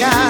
night.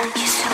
and kiss you.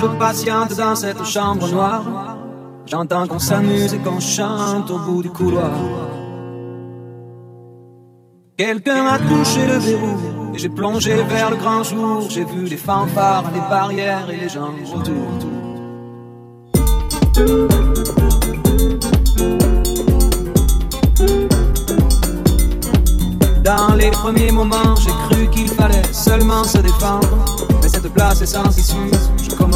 Je patiente dans cette chambre noire. J'entends qu'on s'amuse et qu'on chante au bout du couloir. Quelqu'un a touché le verrou et j'ai plongé vers le grand jour. J'ai vu les fanfares, les barrières et les gens autour. Dans les premiers moments, j'ai cru qu'il fallait seulement se défendre cette place est sans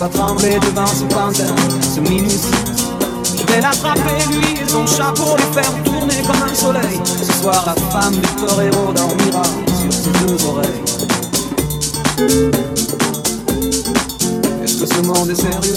Pas trembler devant ce pantin, ce minus. Je vais l'attraper lui et son chat pour les faire tourner comme un soleil. Ce soir la femme du torero dormira sur ses deux oreilles. Est-ce que ce monde est sérieux?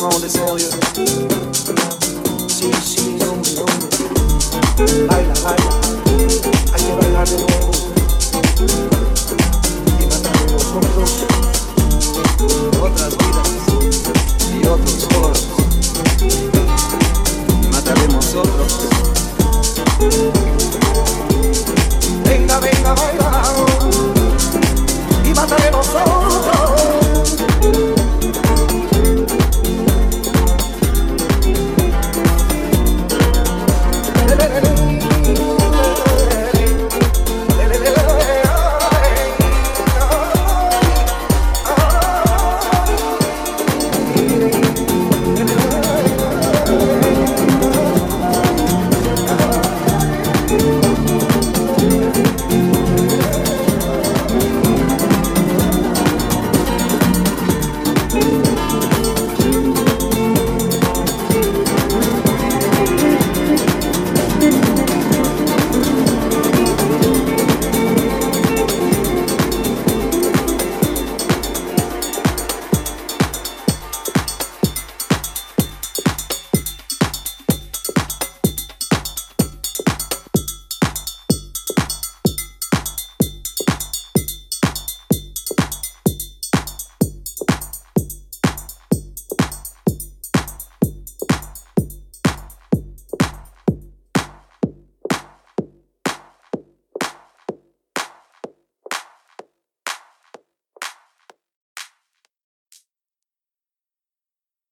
wrong to tell. See, see,